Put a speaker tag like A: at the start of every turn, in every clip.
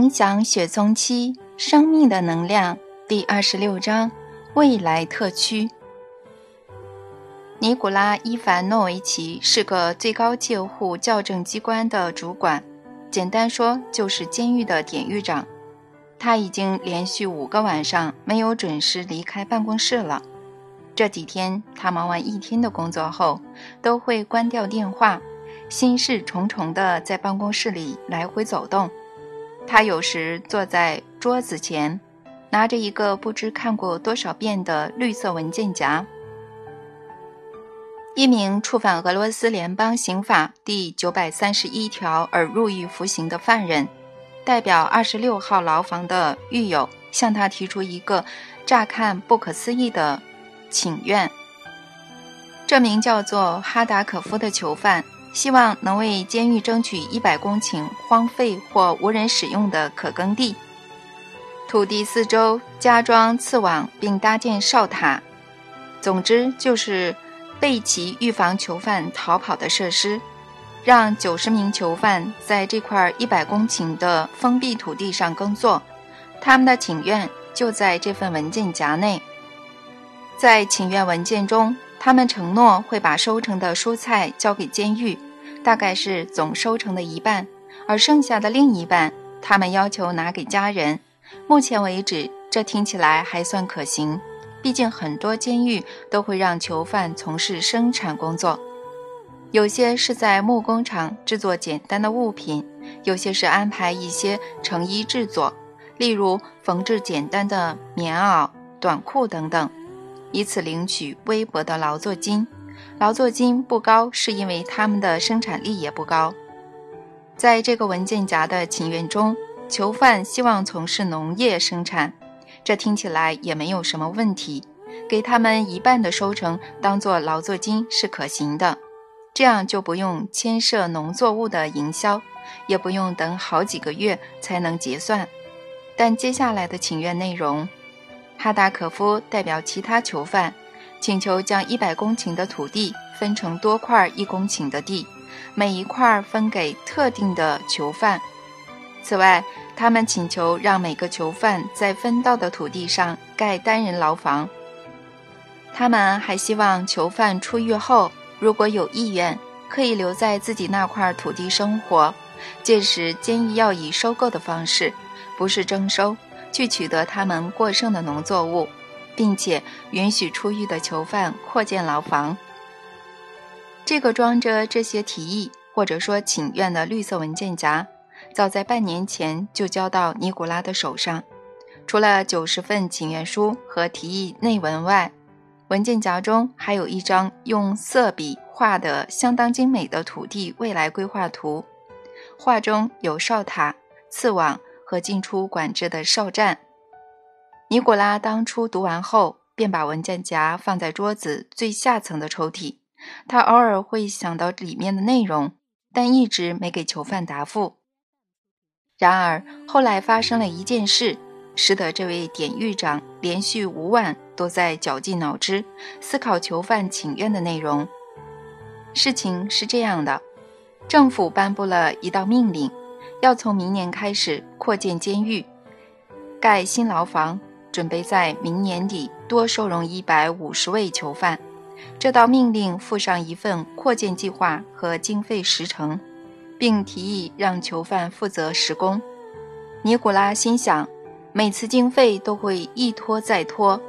A: 影响雪松期生命的能量第二十六章未来特区。尼古拉·伊凡诺维奇是个最高戒护校正机关的主管，简单说就是监狱的典狱长。他已经连续五个晚上没有准时离开办公室了。这几天，他忙完一天的工作后，都会关掉电话，心事重重地在办公室里来回走动。他有时坐在桌子前，拿着一个不知看过多少遍的绿色文件夹。一名触犯俄罗斯联邦刑法第九百三十一条而入狱服刑的犯人，代表二十六号牢房的狱友向他提出一个乍看不可思议的请愿。这名叫做哈达可夫的囚犯。希望能为监狱争取一百公顷荒废或无人使用的可耕地，土地四周加装刺网并搭建哨塔，总之就是备齐预防囚犯逃跑的设施，让九十名囚犯在这块一百公顷的封闭土地上耕作。他们的请愿就在这份文件夹内，在请愿文件中。他们承诺会把收成的蔬菜交给监狱，大概是总收成的一半，而剩下的另一半，他们要求拿给家人。目前为止，这听起来还算可行，毕竟很多监狱都会让囚犯从事生产工作，有些是在木工厂制作简单的物品，有些是安排一些成衣制作，例如缝制简单的棉袄、短裤等等。以此领取微薄的劳作金，劳作金不高，是因为他们的生产力也不高。在这个文件夹的请愿中，囚犯希望从事农业生产，这听起来也没有什么问题。给他们一半的收成当做劳作金是可行的，这样就不用牵涉农作物的营销，也不用等好几个月才能结算。但接下来的请愿内容。哈达可夫代表其他囚犯，请求将一百公顷的土地分成多块一公顷的地，每一块分给特定的囚犯。此外，他们请求让每个囚犯在分到的土地上盖单人牢房。他们还希望囚犯出狱后，如果有意愿，可以留在自己那块土地生活。届时，监狱要以收购的方式，不是征收。去取得他们过剩的农作物，并且允许出狱的囚犯扩建牢房。这个装着这些提议或者说请愿的绿色文件夹，早在半年前就交到尼古拉的手上。除了九十份请愿书和提议内文外，文件夹中还有一张用色笔画的相当精美的土地未来规划图，画中有哨塔、刺网。和进出管制的哨站。尼古拉当初读完后，便把文件夹放在桌子最下层的抽屉。他偶尔会想到里面的内容，但一直没给囚犯答复。然而后来发生了一件事，使得这位典狱长连续五晚都在绞尽脑汁思考囚犯请愿的内容。事情是这样的：政府颁布了一道命令。要从明年开始扩建监狱，盖新牢房，准备在明年底多收容一百五十位囚犯。这道命令附上一份扩建计划和经费时程，并提议让囚犯负责施工。尼古拉心想，每次经费都会一拖再拖，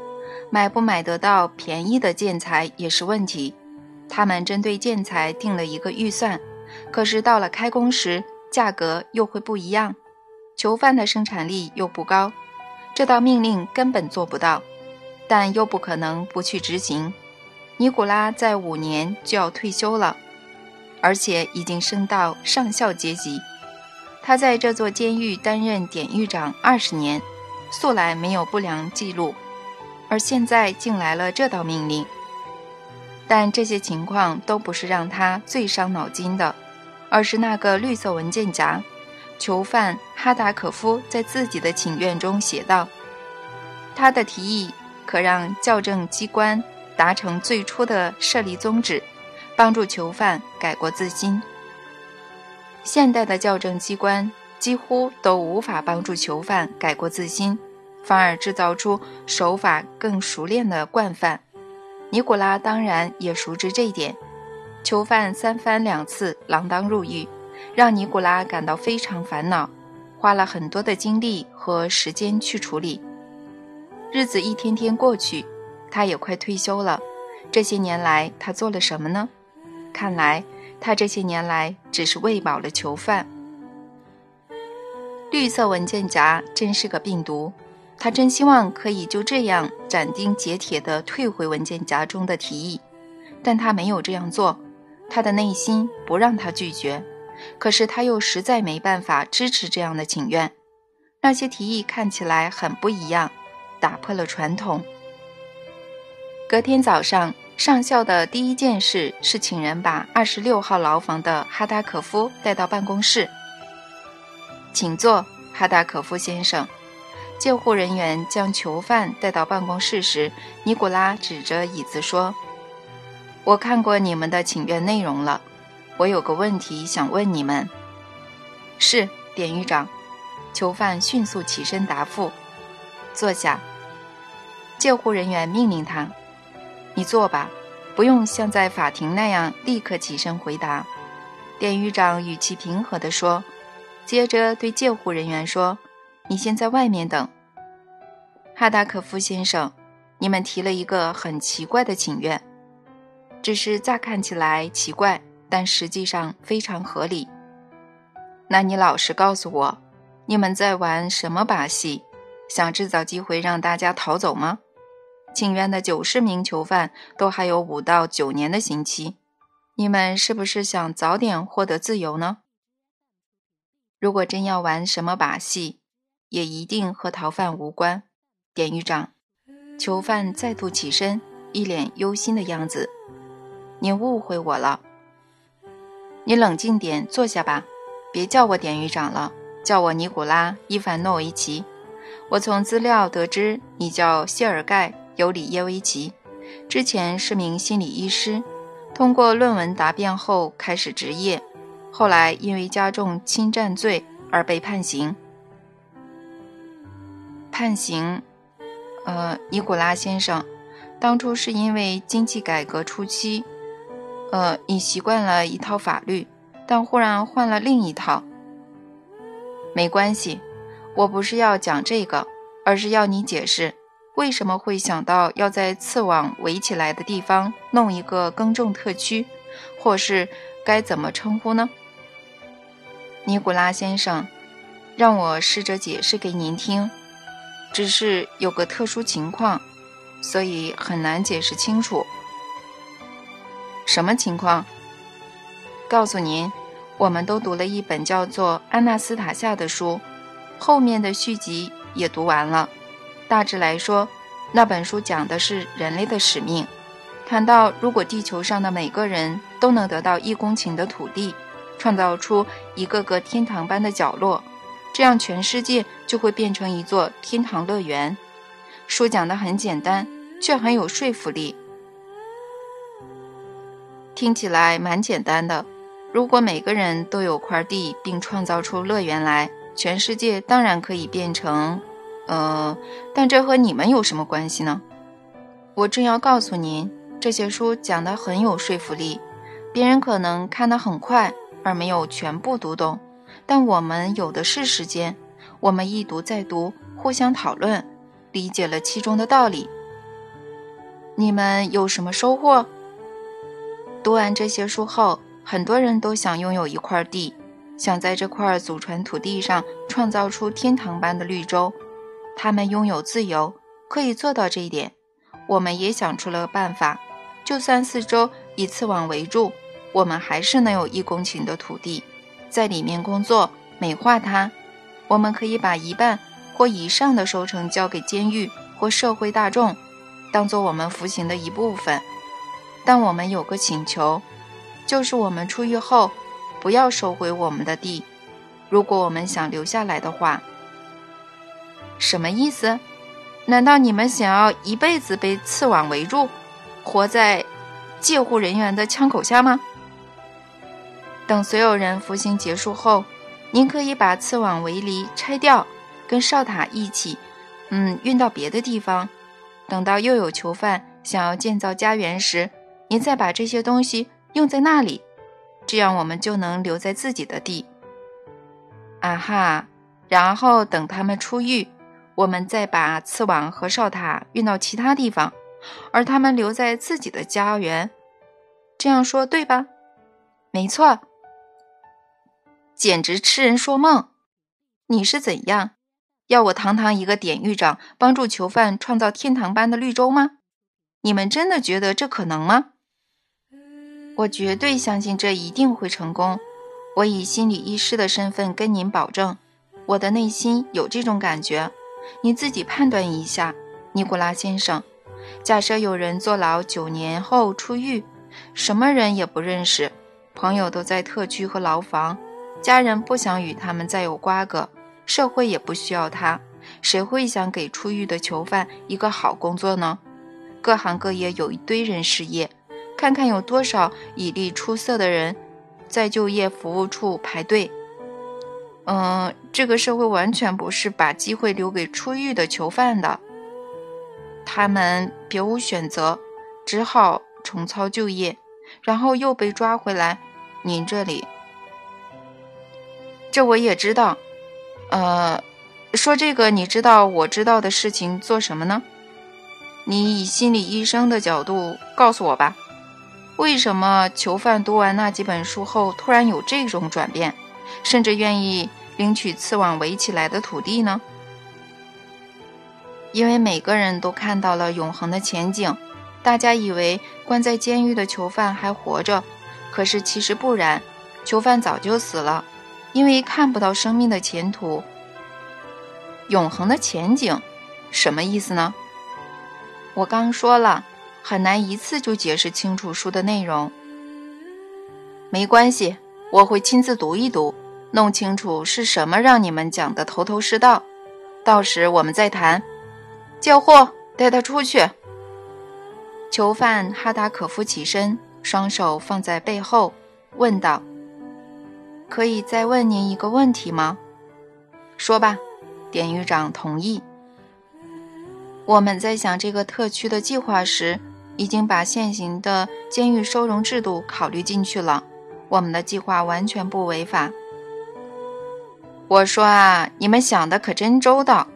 A: 买不买得到便宜的建材也是问题。他们针对建材定了一个预算，可是到了开工时，价格又会不一样，囚犯的生产力又不高，这道命令根本做不到，但又不可能不去执行。尼古拉在五年就要退休了，而且已经升到上校阶级。他在这座监狱担任典狱长二十年，素来没有不良记录，而现在竟来了这道命令。但这些情况都不是让他最伤脑筋的。而是那个绿色文件夹，囚犯哈达可夫在自己的请愿中写道：“他的提议可让校正机关达成最初的设立宗旨，帮助囚犯改过自新。现代的校正机关几乎都无法帮助囚犯改过自新，反而制造出手法更熟练的惯犯。尼古拉当然也熟知这一点。囚犯三番两次锒铛入狱，让尼古拉感到非常烦恼，花了很多的精力和时间去处理。日子一天天过去，他也快退休了。这些年来，他做了什么呢？看来，他这些年来只是喂饱了囚犯。绿色文件夹真是个病毒，他真希望可以就这样斩钉截铁地退回文件夹中的提议，但他没有这样做，他的内心不让他拒绝，可是他又实在没办法支持这样的请愿。那些提议看起来很不一样，打破了传统。隔天早上，上校的第一件事是请人把二十六号牢房的哈达可夫带到办公室。请坐，哈达可夫先生。救护人员将囚犯带到办公室时，尼古拉指着椅子说：“我看过你们的请愿内容了，我有个问题想问你们。”是，典狱长。囚犯迅速起身答复：“坐下。”救护人员命令他：“你坐吧，不用像在法庭那样立刻起身回答。”典狱长语气平和地说。接着对救护人员说：“你先在外面等。”哈达可夫先生，你们提了一个很奇怪的请愿，只是乍看起来奇怪，但实际上非常合理。那你老实告诉我，你们在玩什么把戏？想制造机会让大家逃走吗？请愿的九十名囚犯都还有五到九年的刑期，你们是不是想早点获得自由呢？如果真要玩什么把戏，也一定和逃犯无关。典狱长，囚犯再度起身，一脸忧心的样子。你误会我了。你冷静点，坐下吧。别叫我典狱长了，叫我尼古拉·伊凡诺维奇。我从资料得知，你叫谢尔盖·尤里耶维奇，之前是名心理医师，通过论文答辩后开始执业。后来因为加重侵占罪而被判刑。判刑，呃，尼古拉先生，当初是因为经济改革初期，呃，你习惯了一套法律，但忽然换了另一套。没关系，我不是要讲这个，而是要你解释为什么会想到要在刺网围起来的地方弄一个耕种特区，或是该怎么称呼呢？尼古拉先生，让我试着解释给您听。只是有个特殊情况，所以很难解释清楚。什么情况？告诉您，我们都读了一本叫做《安娜斯塔夏》的书，后面的续集也读完了。大致来说，那本书讲的是人类的使命，谈到如果地球上的每个人都能得到一公顷的土地。创造出一个个天堂般的角落，这样全世界就会变成一座天堂乐园。书讲的很简单，却很有说服力。听起来蛮简单的。如果每个人都有块地，并创造出乐园来，全世界当然可以变成……呃，但这和你们有什么关系呢？我正要告诉您，这些书讲的很有说服力，别人可能看得很快。而没有全部读懂，但我们有的是时间。我们一读再读，互相讨论，理解了其中的道理。你们有什么收获？读完这些书后，很多人都想拥有一块地，想在这块祖传土地上创造出天堂般的绿洲。他们拥有自由，可以做到这一点。我们也想出了办法，就算四周以刺网围住。我们还是能有一公顷的土地，在里面工作，美化它。我们可以把一半或以上的收成交给监狱或社会大众，当做我们服刑的一部分。但我们有个请求，就是我们出狱后不要收回我们的地。如果我们想留下来的话，什么意思？难道你们想要一辈子被刺网围住，活在戒护人员的枪口下吗？等所有人服刑结束后，您可以把刺网围篱拆掉，跟哨塔一起，嗯，运到别的地方。等到又有囚犯想要建造家园时，您再把这些东西用在那里，这样我们就能留在自己的地。啊哈！然后等他们出狱，我们再把刺网和哨塔运到其他地方，而他们留在自己的家园。这样说对吧？没错。简直痴人说梦！你是怎样？要我堂堂一个典狱长帮助囚犯创造天堂般的绿洲吗？你们真的觉得这可能吗？我绝对相信这一定会成功。我以心理医师的身份跟您保证，我的内心有这种感觉。你自己判断一下，尼古拉先生。假设有人坐牢九年后出狱，什么人也不认识，朋友都在特区和牢房，家人不想与他们再有瓜葛，社会也不需要他，谁会想给出狱的囚犯一个好工作呢？各行各业有一堆人失业，看看有多少以力出色的人。在就业服务处排队。嗯，这个社会完全不是把机会留给出狱的囚犯的，他们别无选择，只好重操旧业，然后又被抓回来。您这里，这我也知道。呃，说这个你知道我知道的事情做什么呢？你以心理医生的角度告诉我吧。为什么囚犯读完那几本书后突然有这种转变，甚至愿意领取刺网围起来的土地呢？因为每个人都看到了永恒的前景，大家以为关在监狱的囚犯还活着，可是其实不然，囚犯早就死了，因为看不到生命的前途。永恒的前景，什么意思呢？我刚说了。很难一次就解释清楚书的内容。没关系，我会亲自读一读，弄清楚是什么让你们讲的头头是道。到时我们再谈。叫货，带他出去。囚犯哈达可夫起身，双手放在背后，问道：“可以再问您一个问题吗？”“说吧。”典狱长同意。我们在想这个特区的计划时。已经把现行的监狱收容制度考虑进去了，我们的计划完全不违法。我说啊，你们想的可真周到，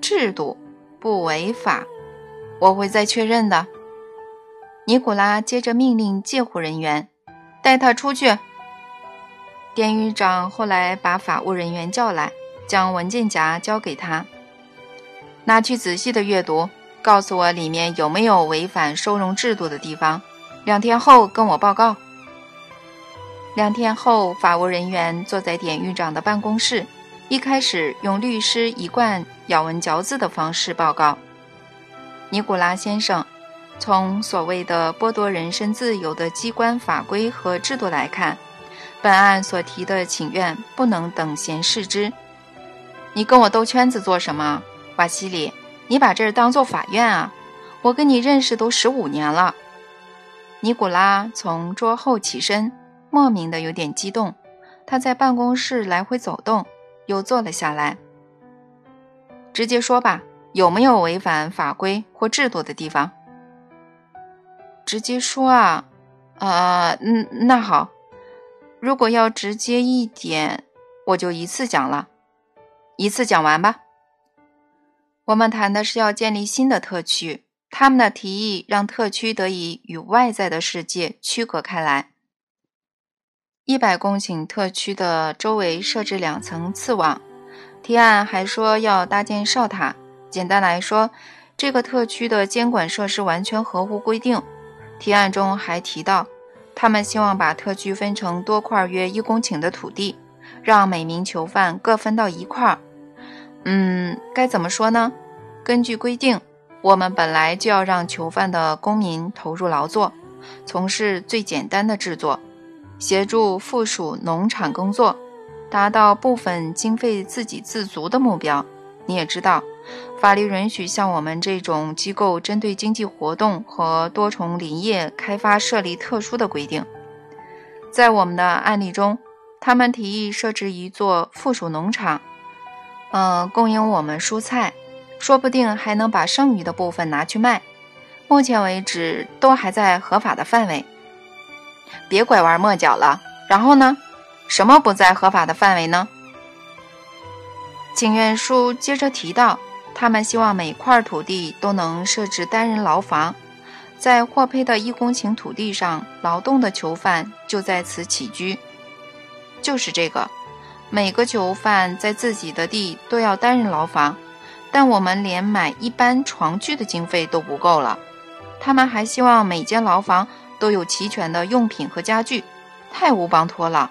A: 制度不违法，我会再确认的。尼古拉接着命令戒护人员带他出去。典狱长后来把法务人员叫来，将文件夹交给他，拿去仔细的阅读。告诉我里面有没有违反收容制度的地方，两天后跟我报告。两天后，法务人员坐在典狱长的办公室，一开始用律师一贯咬文嚼字的方式报告：“尼古拉先生，从所谓的剥夺人身自由的机关法规和制度来看，本案所提的请愿不能等闲视之。你跟我兜圈子做什么，瓦西里？”你把这儿当做法院啊？我跟你认识都十五年了。尼古拉从桌后起身，莫名的有点激动。他在办公室来回走动，又坐了下来。直接说吧，有没有违反法规或制度的地方？直接说啊。呃，嗯，那好。如果要直接一点，我就一次讲了，一次讲完吧。我们谈的是要建立新的特区，他们的提议让特区得以与外在的世界区隔开来。一百公顷特区的周围设置两层刺网，提案还说要搭建哨塔。简单来说，这个特区的监管设施完全合乎规定。提案中还提到，他们希望把特区分成多块约一公顷的土地，让每名囚犯各分到一块。嗯，该怎么说呢？根据规定，我们本来就要让囚犯的公民投入劳作，从事最简单的制作，协助附属农场工作，达到部分经费自给自足的目标。你也知道，法律允许像我们这种机构针对经济活动和多重林业开发设立特殊的规定。在我们的案例中，他们提议设置一座附属农场，呃，供应我们蔬菜，说不定还能把剩余的部分拿去卖。目前为止，都还在合法的范围。别拐弯抹角了。然后呢？什么不在合法的范围呢？请愿书接着提到，他们希望每块土地都能设置单人牢房，在获配的一公顷土地上劳动的囚犯就在此起居。就是这个，每个囚犯在自己的地都要单人牢房，但我们连买一般床具的经费都不够了。他们还希望每间牢房都有齐全的用品和家具，太无帮托了。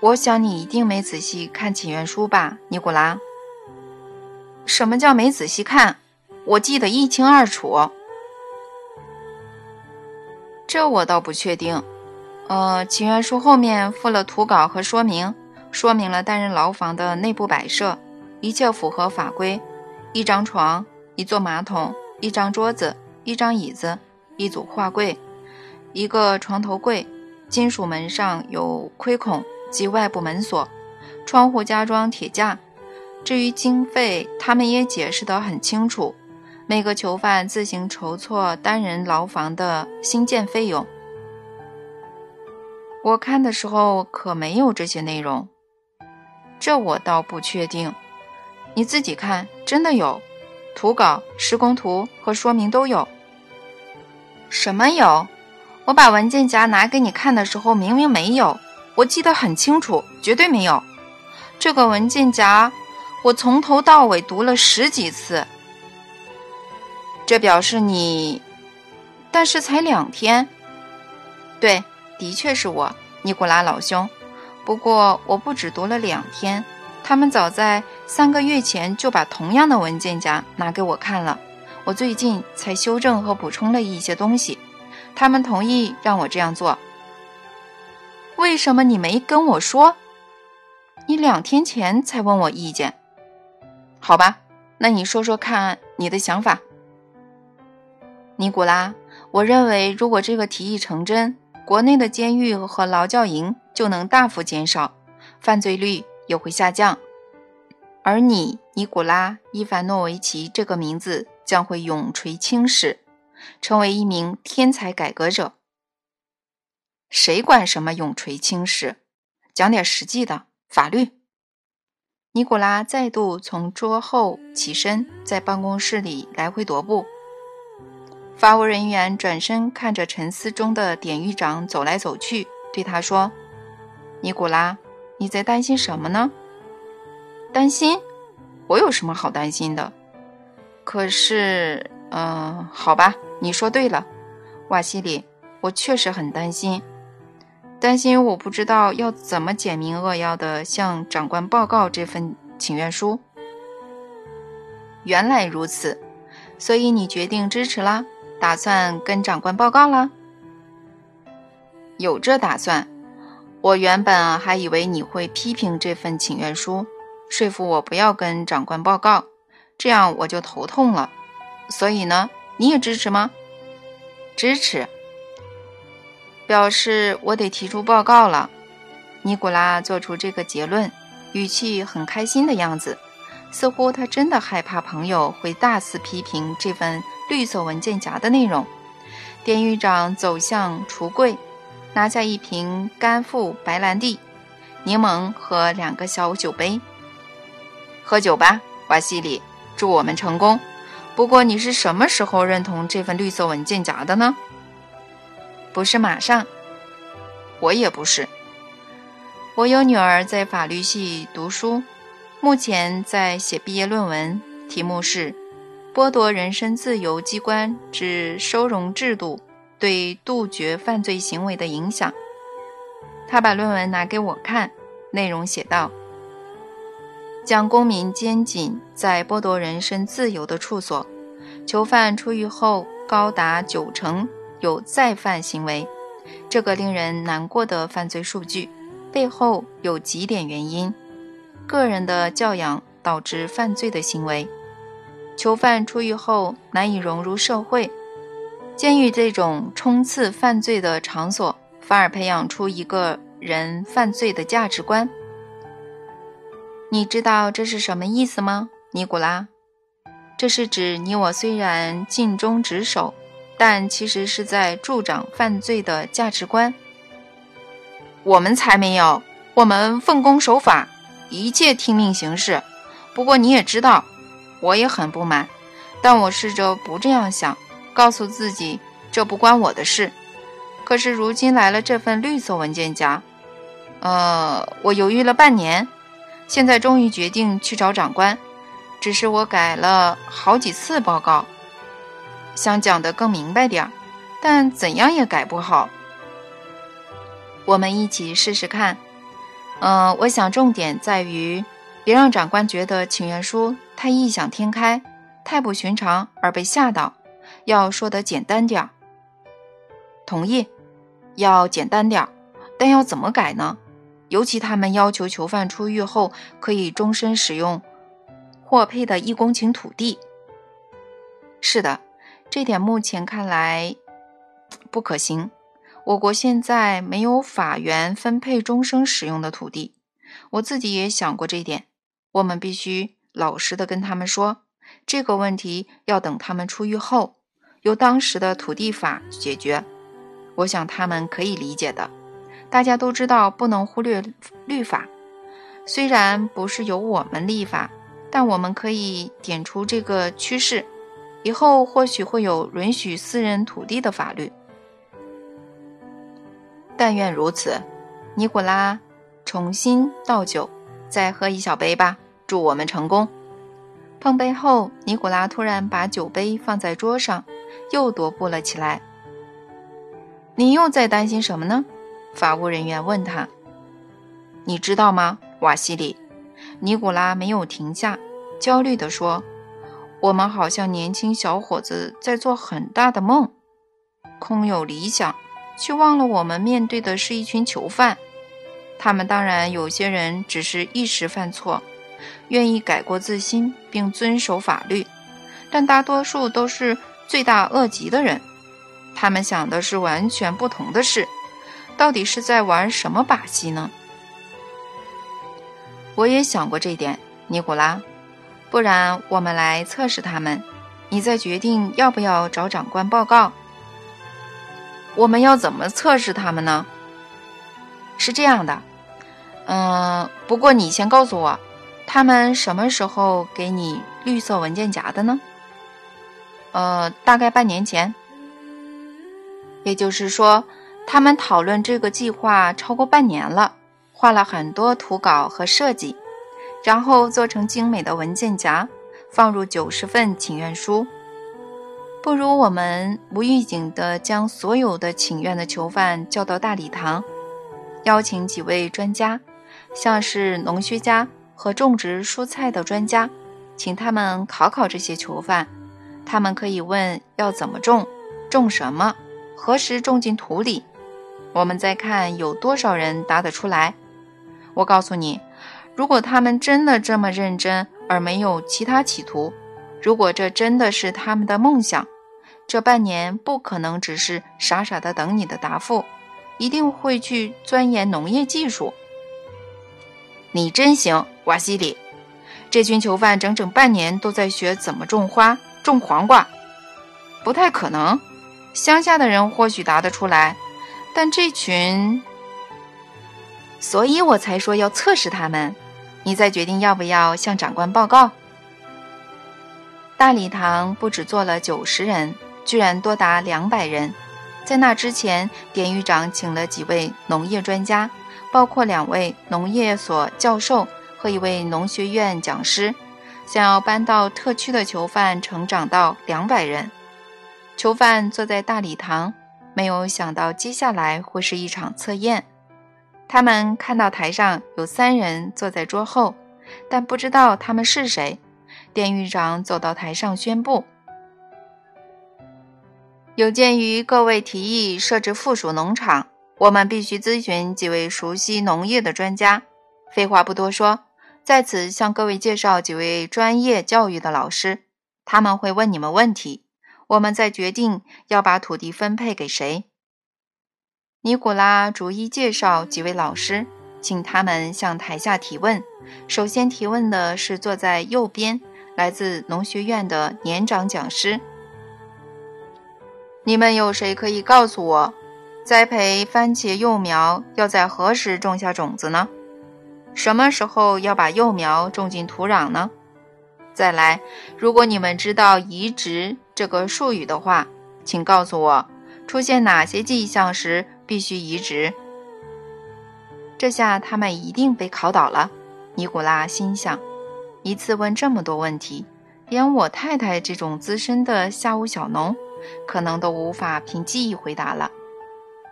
A: 我想你一定没仔细看请愿书吧，尼古拉？什么叫没仔细看？我记得一清二楚。这我倒不确定。呃，请愿书后面附了图稿和说明，说明了单人牢房的内部摆设，一切符合法规：一张床，一座马桶，一张桌子，一张椅子，一组画柜，一个床头柜，金属门上有窥孔。及外部门锁，窗户加装铁架。至于经费，他们也解释得很清楚：每个囚犯自行筹措单人牢房的新建费用。我看的时候可没有这些内容，这我倒不确定。你自己看，真的有图稿、施工图和说明都有。什么有？我把文件夹拿给你看的时候，明明没有。我记得很清楚，绝对没有这个文件夹。我从头到尾读了十几次，这表示你，但是才两天。对，的确是我，尼古拉老兄。不过我不只读了两天，他们早在三个月前就把同样的文件夹拿给我看了。我最近才修正和补充了一些东西，他们同意让我这样做。为什么你没跟我说？你两天前才问我意见，好吧？那你说说看你的想法，尼古拉。我认为，如果这个提议成真，国内的监狱和劳教营就能大幅减少，犯罪率也会下降，而你，尼古拉·伊凡诺维奇这个名字将会永垂青史，成为一名天才改革者。谁管什么永垂青史？讲点实际的法律。尼古拉再度从桌后起身，在办公室里来回踱步。法务人员转身看着沉思中的典狱长走来走去，对他说：“尼古拉，你在担心什么呢？担心？我有什么好担心的？可是，嗯，好吧，你说对了，瓦西里，我确实很担心。”担心我不知道要怎么简明扼要的向长官报告这份请愿书。原来如此，所以你决定支持啦？打算跟长官报告啦？有这打算。我原本还以为你会批评这份请愿书，说服我不要跟长官报告，这样我就头痛了。所以呢，你也支持吗？支持。表示我得提出报告了。尼古拉做出这个结论，语气很开心的样子，似乎他真的害怕朋友会大肆批评这份绿色文件夹的内容。典狱长走向橱柜，拿下一瓶干富白兰地、柠檬和两个小酒杯。喝酒吧，瓦西里，祝我们成功。不过你是什么时候认同这份绿色文件夹的呢？不是马上，我也不是。我有女儿在法律系读书，目前在写毕业论文，题目是《剥夺人身自由机关之收容制度对杜绝犯罪行为的影响》。他把论文拿给我看，内容写道：将公民监禁在剥夺人身自由的处所，囚犯出狱后高达九成。有再犯行为，这个令人难过的犯罪数据背后有几点原因：个人的教养导致犯罪的行为，囚犯出狱后难以融入社会，监狱这种冲刺犯罪的场所，反而培养出一个人犯罪的价值观。你知道这是什么意思吗，尼古拉？这是指你我虽然尽忠职守，但其实是在助长犯罪的价值观。我们才没有，我们奉公守法，一切听命行事。不过你也知道，我也很不满，但我试着不这样想，告诉自己这不关我的事。可是如今来了这份绿色文件夹，呃，我犹豫了半年，现在终于决定去找长官。只是我改了好几次报告，想讲得更明白点儿，但怎样也改不好。我们一起试试看。嗯，我想重点在于，别让长官觉得请愿书太异想天开、太不寻常而被吓到，要说得简单点儿。同意，要简单点儿，但要怎么改呢？尤其他们要求囚犯出狱后可以终身使用。获配的一公顷土地。是的，这点目前看来不可行。我国现在没有法源分配终生使用的土地。我自己也想过这一点。我们必须老实的跟他们说，这个问题要等他们出狱后，由当时的土地法解决。我想他们可以理解的。大家都知道不能忽略律法，虽然不是由我们立法。但我们可以点出这个趋势，以后或许会有允许私人土地的法律。但愿如此。尼古拉，重新倒酒，再喝一小杯吧。祝我们成功。碰杯后，尼古拉突然把酒杯放在桌上，又踱步了起来。你又在担心什么呢？法务人员问他。你知道吗，瓦西里？尼古拉没有停下。焦虑地说：“我们好像年轻小伙子在做很大的梦，空有理想，却忘了我们面对的是一群囚犯。他们当然有些人只是一时犯错，愿意改过自新并遵守法律，但大多数都是罪大恶极的人。他们想的是完全不同的事，到底是在玩什么把戏呢？”我也想过这点，尼古拉。不然，我们来测试他们，你再决定要不要找长官报告。我们要怎么测试他们呢？是这样的，嗯，不过你先告诉我，他们什么时候给你绿色文件夹的呢？呃，大概半年前。也就是说，他们讨论这个计划超过半年了，画了很多图稿和设计。然后做成精美的文件夹，放入九十份请愿书。不如我们无预警地将所有的请愿的囚犯叫到大礼堂，邀请几位专家，像是农学家和种植蔬菜的专家，请他们考考这些囚犯。他们可以问要怎么种，种什么，何时种进土里。我们再看有多少人答得出来。我告诉你。如果他们真的这么认真，而没有其他企图，如果这真的是他们的梦想，这半年不可能只是傻傻的等你的答复，一定会去钻研农业技术。你真行，瓦西里！这群囚犯整整半年都在学怎么种花、种黄瓜，不太可能。乡下的人或许答得出来，但这群……所以我才说要测试他们。你再决定要不要向长官报告。大礼堂不止坐了九十人，居然多达两百人。在那之前，典狱长请了几位农业专家，包括两位农业所教授和一位农学院讲师，想要搬到特区的囚犯成长到两百人。囚犯坐在大礼堂，没有想到接下来会是一场测验。他们看到台上有三人坐在桌后，但不知道他们是谁。典狱长走到台上宣布：“有鉴于各位提议设置附属农场，我们必须咨询几位熟悉农业的专家。废话不多说，在此向各位介绍几位专业教育的老师，他们会问你们问题，我们再决定要把土地分配给谁。”尼古拉逐一介绍几位老师，请他们向台下提问。首先提问的是坐在右边，来自农学院的年长讲师。你们有谁可以告诉我，栽培番茄幼苗要在何时种下种子呢？什么时候要把幼苗种进土壤呢？再来，如果你们知道“移植”这个术语的话，请告诉我，出现哪些迹象时。必须移植。这下他们一定被考倒了，尼古拉心想。一次问这么多问题，连我太太这种资深的下屋小农，可能都无法凭记忆回答了。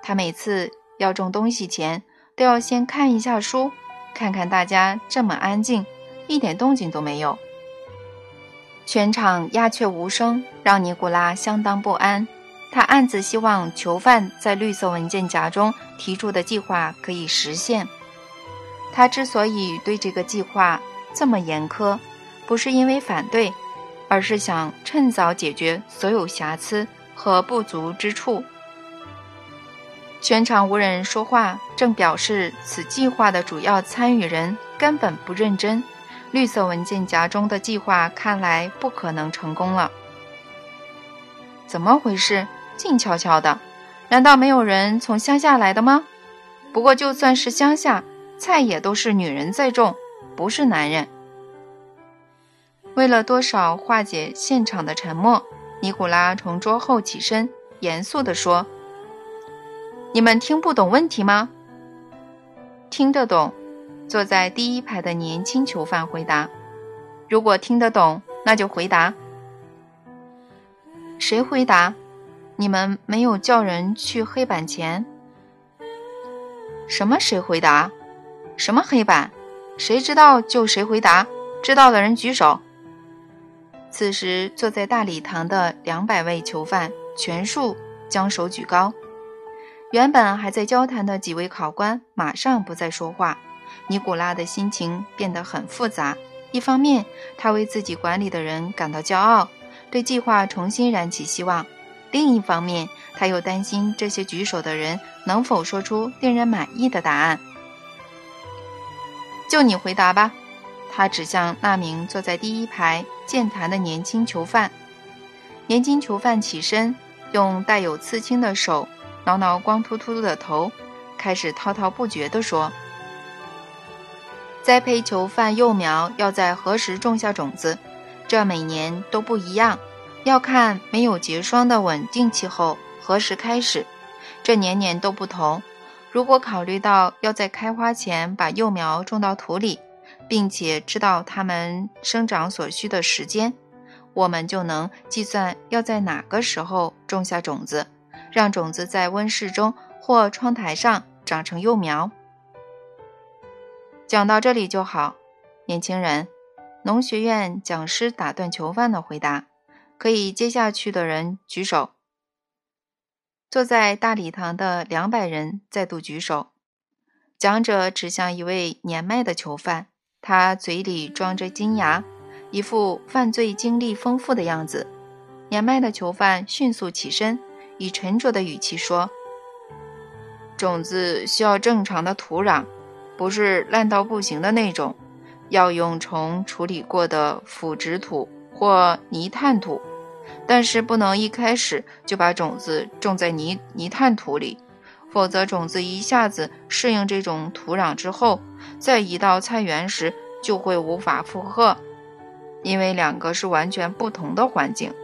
A: 他每次要种东西前，都要先看一下书，看看大家这么安静，一点动静都没有。全场鸦雀无声，让尼古拉相当不安。他暗自希望囚犯在绿色文件夹中提出的计划可以实现。他之所以对这个计划这么严苛，不是因为反对，而是想趁早解决所有瑕疵和不足之处。全场无人说话，正表示此计划的主要参与人根本不认真。绿色文件夹中的计划看来不可能成功了。怎么回事？静悄悄的，难道没有人从乡下来的吗？不过就算是乡下，菜也都是女人在种，不是男人。为了多少化解现场的沉默，尼古拉从桌后起身，严肃地说：“你们听不懂问题吗？”“听得懂。”坐在第一排的年轻囚犯回答。“如果听得懂，那就回答。”“谁回答？”你们没有叫人去黑板前？什么？谁回答？什么黑板？谁知道就谁回答。知道的人举手。此时坐在大礼堂的两百位囚犯全数将手举高。原本还在交谈的几位考官马上不再说话。尼古拉的心情变得很复杂。一方面，他为自己管理的人感到骄傲，对计划重新燃起希望。另一方面，他又担心这些举手的人能否说出令人满意的答案。就你回答吧，他指向那名坐在第一排健谈的年轻囚犯。年轻囚犯起身，用带有刺青的手挠挠光秃秃的头，开始滔滔不绝地说：“栽培囚犯幼苗要在何时种下种子？这每年都不一样。”要看没有结霜的稳定气候何时开始，这年年都不同。如果考虑到要在开花前把幼苗种到土里，并且知道它们生长所需的时间，我们就能计算要在哪个时候种下种子，让种子在温室中或窗台上长成幼苗。讲到这里就好，年轻人。农学院讲师打断囚犯的回答。可以接下去的人举手。坐在大礼堂的两百人再度举手。讲者指向一位年迈的囚犯，他嘴里装着金牙，一副犯罪经历丰富的样子。年迈的囚犯迅速起身，以沉着的语气说：“种子需要正常的土壤，不是烂到不行的那种，要用虫处理过的腐殖土。”或泥炭土，但是不能一开始就把种子种在泥泥炭土里，否则种子一下子适应这种土壤之后，再移到菜园时就会无法负荷，因为两个是完全不同的环境，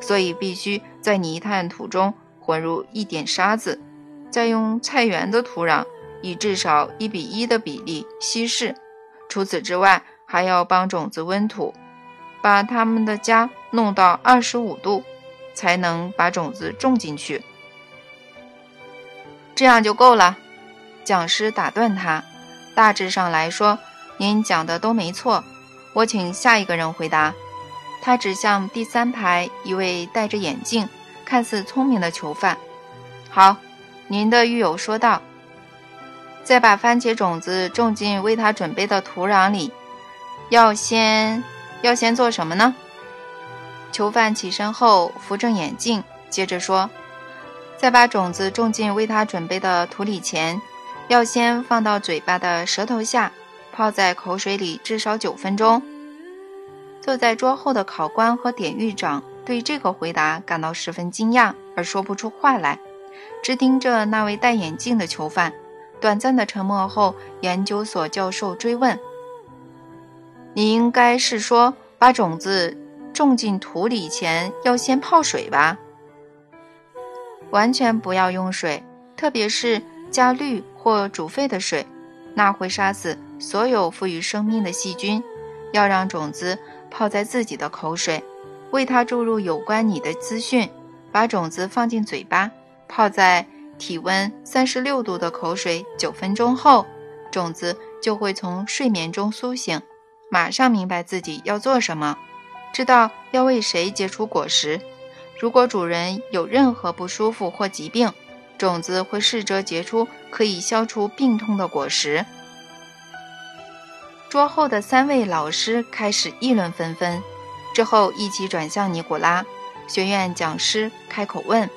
A: 所以必须在泥炭土中混入一点沙子，再用菜园的土壤以至少一比一的比例稀释。除此之外，还要帮种子温土。把他们的家弄到二十五度，才能把种子种进去。这样就够了。讲师打断他：“大致上来说，您讲的都没错。我请下一个人回答。”他指向第三排一位戴着眼镜、看似聪明的囚犯。“好，您的狱友说道。再把番茄种子种进为他准备的土壤里，要先……”要先做什么呢？囚犯起身后扶正眼镜，接着说：“在把种子种进为他准备的土里前，要先放到嘴巴的舌头下，泡在口水里至少九分钟。坐在桌后的考官和典狱长对这个回答感到十分惊讶，而说不出话来，只盯着那位戴眼镜的囚犯。短暂的沉默后，研究所教授追问：“你应该是说，把种子种进土里前要先泡水吧？”完全不要用水，特别是加氯或煮沸的水，那会杀死所有赋予生命的细菌。要让种子泡在自己的口水，为它注入有关你的资讯。把种子放进嘴巴，泡在体温三十六度的口水九分钟后，种子就会从睡眠中苏醒，马上明白自己要做什么，知道要为谁结出果实。如果主人有任何不舒服或疾病，种子会试着结出可以消除病痛的果实。桌后的三位老师开始议论纷纷，之后一起转向尼古拉。学院讲师开口问：“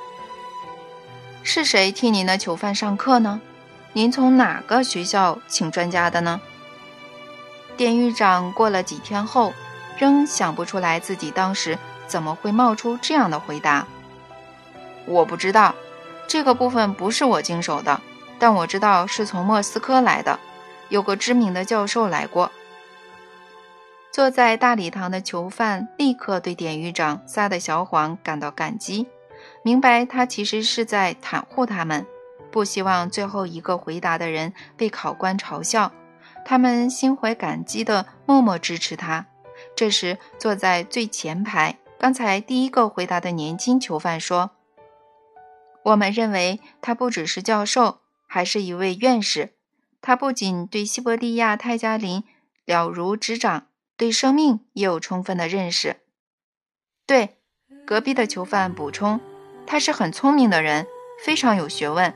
A: 是谁替您的囚犯上课呢？您从哪个学校请专家的呢？”典狱长过了几天后，仍想不出来自己当时。怎么会冒出这样的回答？我不知道，这个部分不是我经手的，但我知道是从莫斯科来的，有个知名的教授来过。坐在大礼堂的囚犯立刻对典狱长撒的小谎感到感激，明白他其实是在袒护他们，不希望最后一个回答的人被考官嘲笑。他们心怀感激地默默支持他。这时，坐在最前排。刚才第一个回答的年轻囚犯说：“我们认为他不只是教授，还是一位院士。他不仅对西伯利亚泰加林了如指掌，对生命也有充分的认识。”对，隔壁的囚犯补充：“他是很聪明的人，非常有学问。”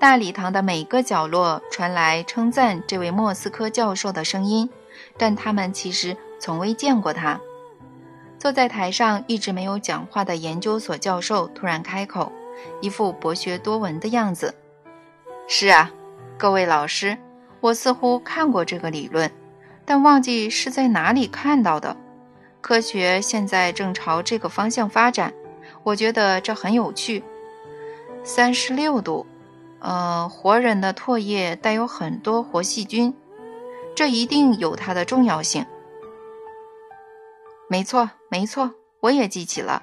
A: 大礼堂的每个角落传来称赞这位莫斯科教授的声音，但他们其实从未见过他。坐在台上一直没有讲话的研究所教授突然开口，一副博学多闻的样子。是啊，各位老师，我似乎看过这个理论，但忘记是在哪里看到的。科学现在正朝这个方向发展，我觉得这很有趣。三十六度，呃，活人的唾液带有很多活细菌，这一定有它的重要性。没错，没错，我也记起了。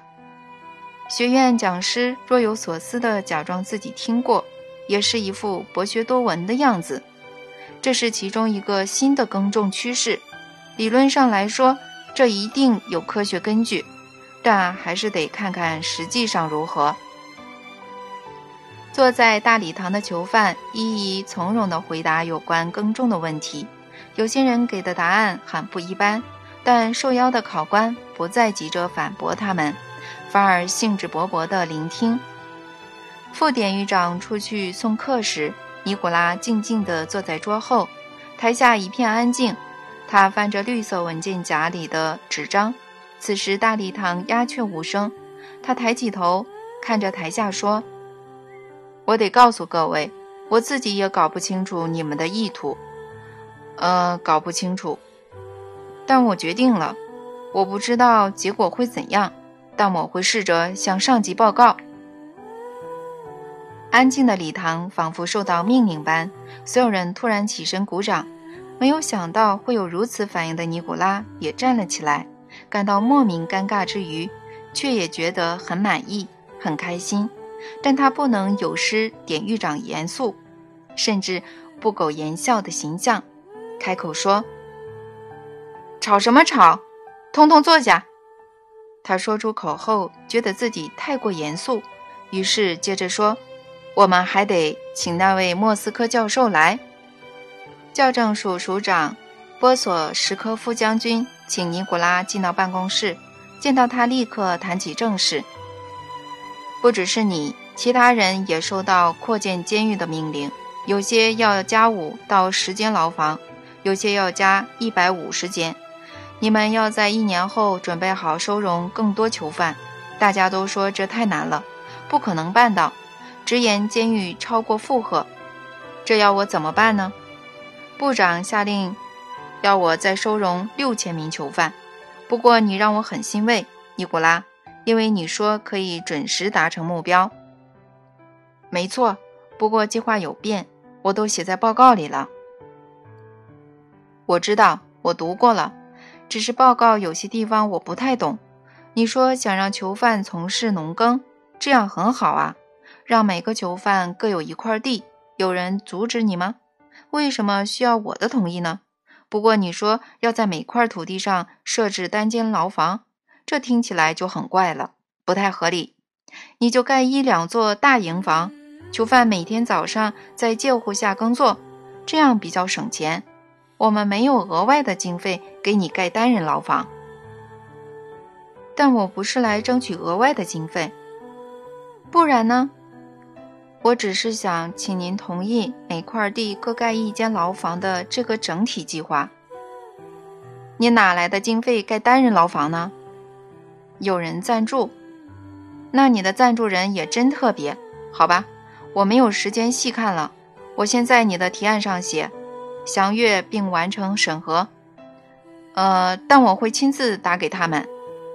A: 学院讲师若有所思地假装自己听过，也是一副博学多闻的样子。这是其中一个新的耕种趋势。理论上来说，这一定有科学根据，但还是得看看实际上如何。坐在大礼堂的囚犯一一从容地回答有关耕种的问题，有些人给的答案很不一般。但受邀的考官不再急着反驳他们，反而兴致勃勃地聆听。副典狱长出去送客时，尼古拉静静地坐在桌后，台下一片安静。他翻着绿色文件夹里的纸张。此时大礼堂鸦雀无声。他抬起头，看着台下说：“我得告诉各位，我自己也搞不清楚你们的意图。呃，搞不清楚。”但我决定了，我不知道结果会怎样，但我会试着向上级报告。安静的礼堂仿佛受到命令般，所有人突然起身鼓掌。没有想到会有如此反应的尼古拉也站了起来，感到莫名尴尬之余，却也觉得很满意、很开心。但他不能有失典狱长严肃，甚至不苟言笑的形象，开口说。吵什么吵？通通坐下。他说出口后，觉得自己太过严肃，于是接着说：“我们还得请那位莫斯科教授来。”校政署署长波索什科夫将军请尼古拉进到办公室，见到他立刻谈起正事。不只是你，其他人也收到扩建监狱的命令，有些要加五到十间牢房，有些要加一百五十间。你们要在一年后准备好收容更多囚犯。大家都说这太难了，不可能办到，直言监狱超过负荷，这要我怎么办呢？部长下令，要我再收容六千名囚犯。不过你让我很欣慰，尼古拉，因为你说可以准时达成目标。没错，不过计划有变，我都写在报告里了。我知道，我读过了，只是报告有些地方我不太懂。你说想让囚犯从事农耕，这样很好啊，让每个囚犯各有一块地，有人阻止你吗？为什么需要我的同意呢？不过你说要在每块土地上设置单间牢房，这听起来就很怪了，不太合理。你就盖一两座大营房，囚犯每天早上在戒护下耕作，这样比较省钱。我们没有额外的经费给你盖单人牢房，但我不是来争取额外的经费，不然呢？我只是想请您同意每块地各盖一间牢房的这个整体计划。你哪来的经费盖单人牢房呢？有人赞助，那你的赞助人也真特别，好吧？我没有时间细看了，我先在你的提案上写。详阅并完成审核，呃，但我会亲自打给他们，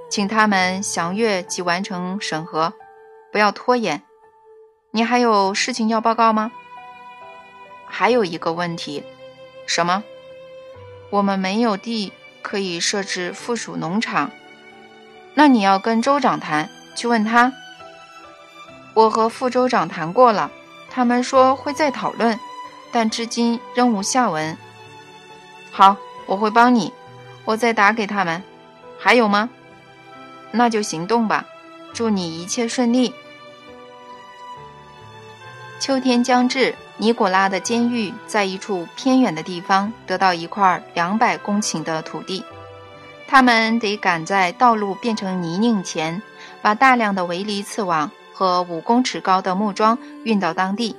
A: 请他们详阅及完成审核，不要拖延。你还有事情要报告吗？还有一个问题，什么？我们没有地可以设置附属农场，那你要跟州长谈，去问他。我和副州长谈过了，他们说会再讨论。但至今仍无下文。好，我会帮你，我再打给他们。还有吗？那就行动吧。祝你一切顺利。秋天将至，尼古拉的监狱在一处偏远的地方得到一块两百公顷的土地。他们得赶在道路变成泥泞前，把大量的围篱刺网和五公尺高的木桩运到当地。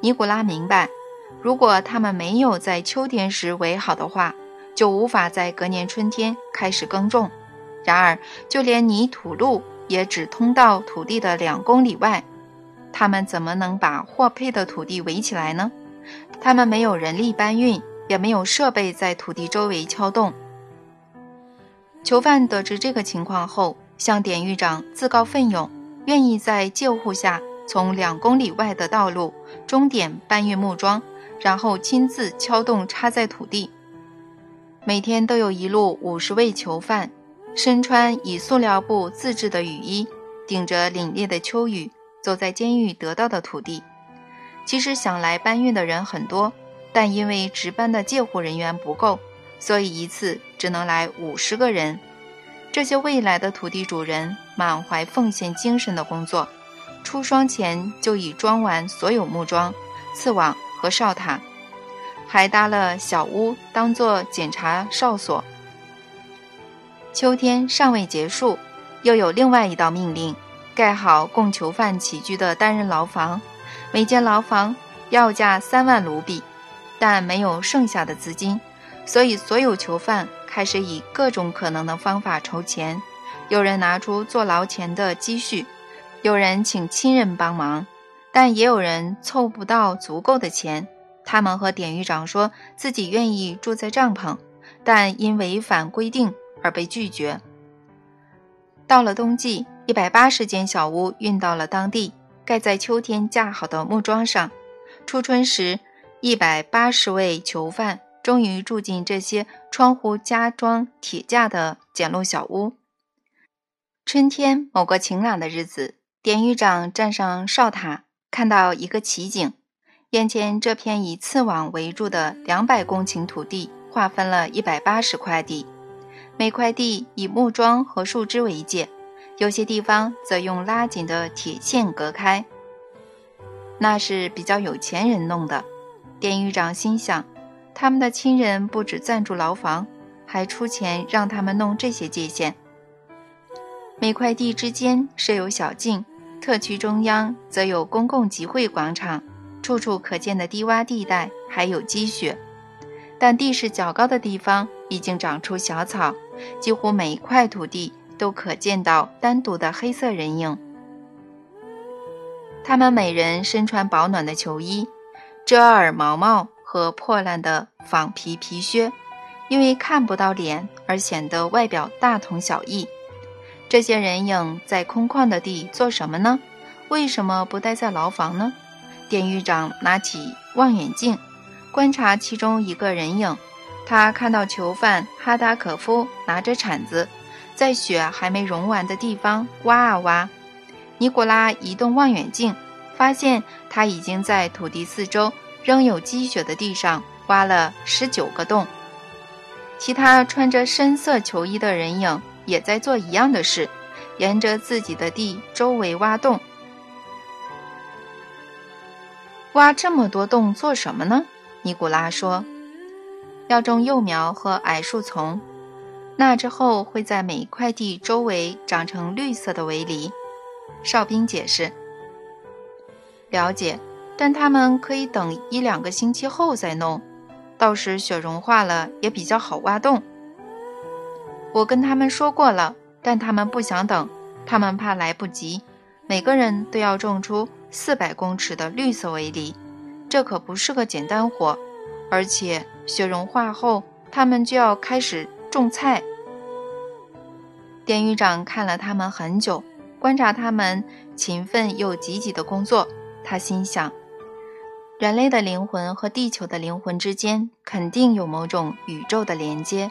A: 尼古拉明白。如果他们没有在秋天时围好的话，就无法在隔年春天开始耕种。然而，就连泥土路也只通到土地的两公里外，他们怎么能把获配的土地围起来呢？他们没有人力搬运，也没有设备在土地周围敲洞。囚犯得知这个情况后，向典狱长自告奋勇，愿意在救护下从两公里外的道路终点搬运木桩。然后亲自敲洞插在土地。每天都有一路五十位囚犯，身穿以塑料布自制的雨衣，顶着凛冽的秋雨，走在监狱得到的土地。其实想来搬运的人很多，但因为值班的戒护人员不够，所以一次只能来五十个人。这些未来的土地主人满怀奉献精神的工作，出霜前就已装完所有木桩、刺网。和哨塔，还搭了小屋当做检查哨所。秋天尚未结束，又有另外一道命令：盖好供囚犯起居的单人牢房，每间牢房要价三万卢比，但没有剩下的资金，所以所有囚犯开始以各种可能的方法筹钱。有人拿出坐牢前的积蓄，有人请亲人帮忙。但也有人凑不到足够的钱，他们和典狱长说自己愿意住在帐篷，但因违反规定而被拒绝。到了冬季，一百八十间小屋运到了当地，盖在秋天架好的木桩上。初春时，一百八十位囚犯终于住进这些窗户加装铁架的简陋小屋。春天某个晴朗的日子，典狱长站上哨塔。看到一个奇景，眼前这片以刺网围住的两百公顷土地，划分了一百八十块地，每块地以木桩和树枝为界，有些地方则用拉紧的铁线隔开。那是比较有钱人弄的。典狱长心想，他们的亲人不止赞助牢房，还出钱让他们弄这些界限。每块地之间设有小径。特区中央则有公共集会广场，处处可见的低洼地带还有积雪，但地势较高的地方已经长出小草，几乎每一块土地都可见到单独的黑色人影。他们每人身穿保暖的球衣，遮耳毛帽和破烂的仿皮皮靴，因为看不到脸而显得外表大同小异。这些人影在空旷的地做什么呢？为什么不待在牢房呢？典狱长拿起望远镜，观察其中一个人影。他看到囚犯哈达可夫拿着铲子，在雪还没融完的地方挖啊挖。尼古拉移动望远镜，发现他已经在土地四周仍有积雪的地上挖了十九个洞。其他穿着深色球衣的人影也在做一样的事，沿着自己的地周围挖洞。挖这么多洞做什么呢？尼古拉说：“要种幼苗和矮树丛，那之后会在每一块地周围长成绿色的围篱。”哨兵解释：“了解，但他们可以等一两个星期后再弄，到时雪融化了也比较好挖洞。”我跟他们说过了，但他们不想等，他们怕来不及。每个人都要种出四百公尺的绿色围篱，这可不是个简单活。而且雪融化后，他们就要开始种菜。典狱长看了他们很久。观察他们勤奋又积极的工作，他心想：人类的灵魂和地球的灵魂之间肯定有某种宇宙的连接。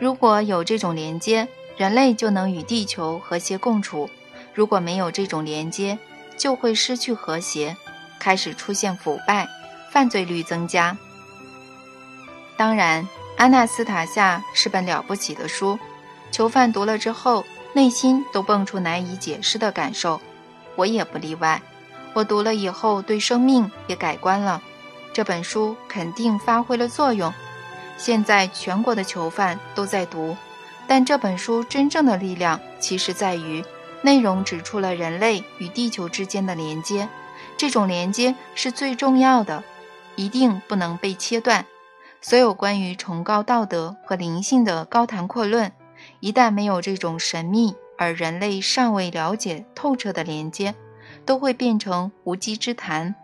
A: 如果有这种连接，人类就能与地球和谐共处；如果没有这种连接，就会失去和谐，开始出现腐败，犯罪率增加。当然，《阿纳斯塔夏》是本了不起的书，囚犯读了之后。内心都蹦出难以解释的感受，我也不例外。我读了以后，对生命也改观了。这本书肯定发挥了作用。现在全国的囚犯都在读，但这本书真正的力量其实在于内容指出了人类与地球之间的连接，这种连接是最重要的，一定不能被切断。所有关于崇高道德和灵性的高谈阔论。一旦没有这种神秘而人类尚未了解透彻的连接，都会变成无稽之谈。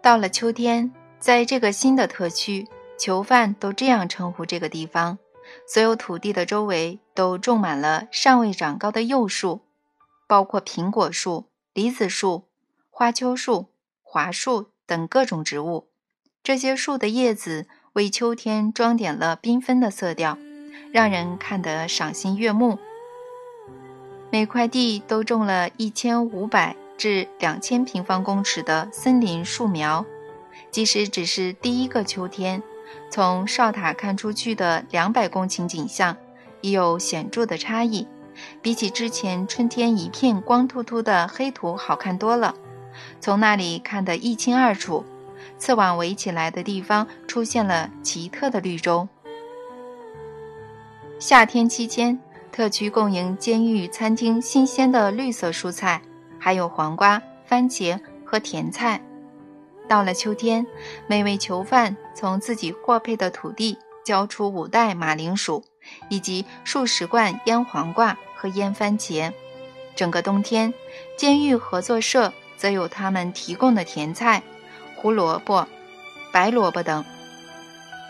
A: 到了秋天，在这个新的特区，囚犯都这样称呼这个地方。所有土地的周围都种满了尚未长高的幼树，包括苹果树、梨子树、花楸树、桦树等各种植物。这些树的叶子为秋天装点了缤纷的色调。让人看得赏心悦目。每块地都种了一千五百至两千平方公尺的森林树苗。即使只是第一个秋天，从哨塔看出去的两百公顷景象已有显著的差异，比起之前春天一片光秃秃的黑土好看多了。从那里看得一清二楚，刺网围起来的地方出现了奇特的绿洲。夏天期间，特区供应监狱餐厅新鲜的绿色蔬菜，还有黄瓜、番茄和甜菜。到了秋天，每位囚犯从自己获配的土地交出五袋马铃薯，以及数十罐腌黄瓜和腌番茄。整个冬天，监狱合作社则有他们提供的甜菜、胡萝卜、白萝卜等。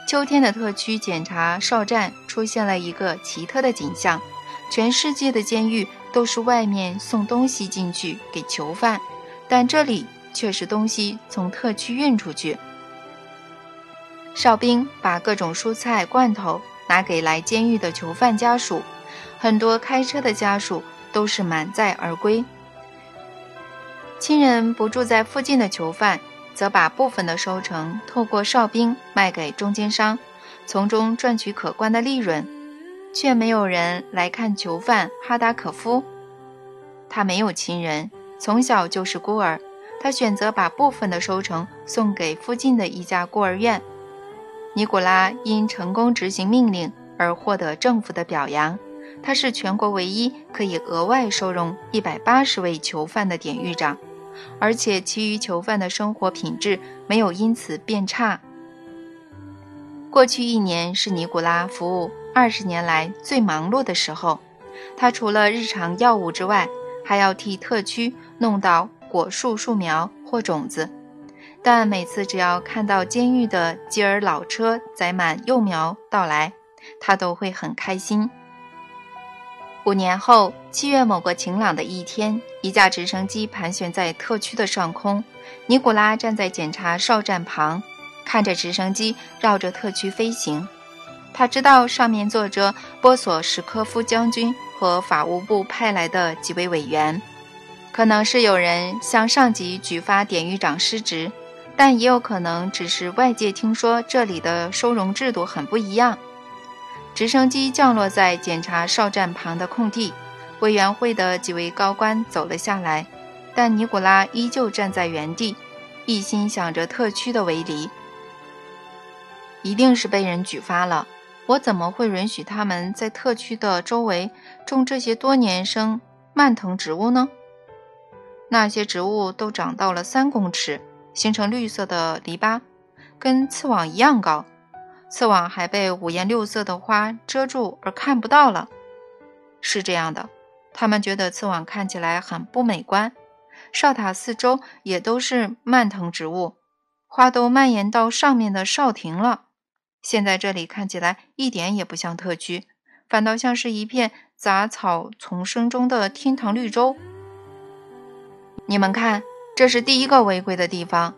A: 秋天的特区检查哨站出现了一个奇特的景象：全世界的监狱都是外面送东西进去给囚犯，但这里却是东西从特区运出去。哨兵把各种蔬菜罐头拿给来监狱的囚犯家属，很多开车的家属都是满载而归。亲人不住在附近的囚犯。则把部分的收成透过哨兵卖给中间商，从中赚取可观的利润，却没有人来看囚犯哈达可夫。他没有亲人，从小就是孤儿。他选择把部分的收成送给附近的一家孤儿院。尼古拉因成功执行命令而获得政府的表扬。他是全国唯一可以额外收容一百八十位囚犯的典狱长。而且，其余囚犯的生活品质没有因此变差。过去一年是尼古拉服务二十年来最忙碌的时候。他除了日常药物之外，还要替特区弄到果树树苗或种子。但每次只要看到监狱的吉尔老车载满幼苗到来，他都会很开心。五年后，七月某个晴朗的一天，一架直升机盘旋在特区的上空。尼古拉站在检查哨站旁，看着直升机绕着特区飞行。他知道上面坐着波索什科夫将军和法务部派来的几位委员，可能是有人向上级举发典狱长失职。但也有可能只是外界听说这里的收容制度很不一样。直升机降落在检查哨站旁的空地，委员会的几位高官走了下来，但尼古拉依旧站在原地，一心想着特区的围篱。一定是被人举发了，我怎么会允许他们在特区的周围种这些多年生蔓藤植物呢？那些植物都长到了三公尺。形成绿色的篱笆，跟刺网一样高，刺网还被五颜六色的花遮住而看不到了。是这样的，他们觉得刺网看起来很不美观。哨塔四周也都是蔓藤植物，花都蔓延到上面的哨亭了。现在这里看起来一点也不像特区，反倒像是一片杂草丛生中的天堂绿洲。你们看。这是第一个违规的地方，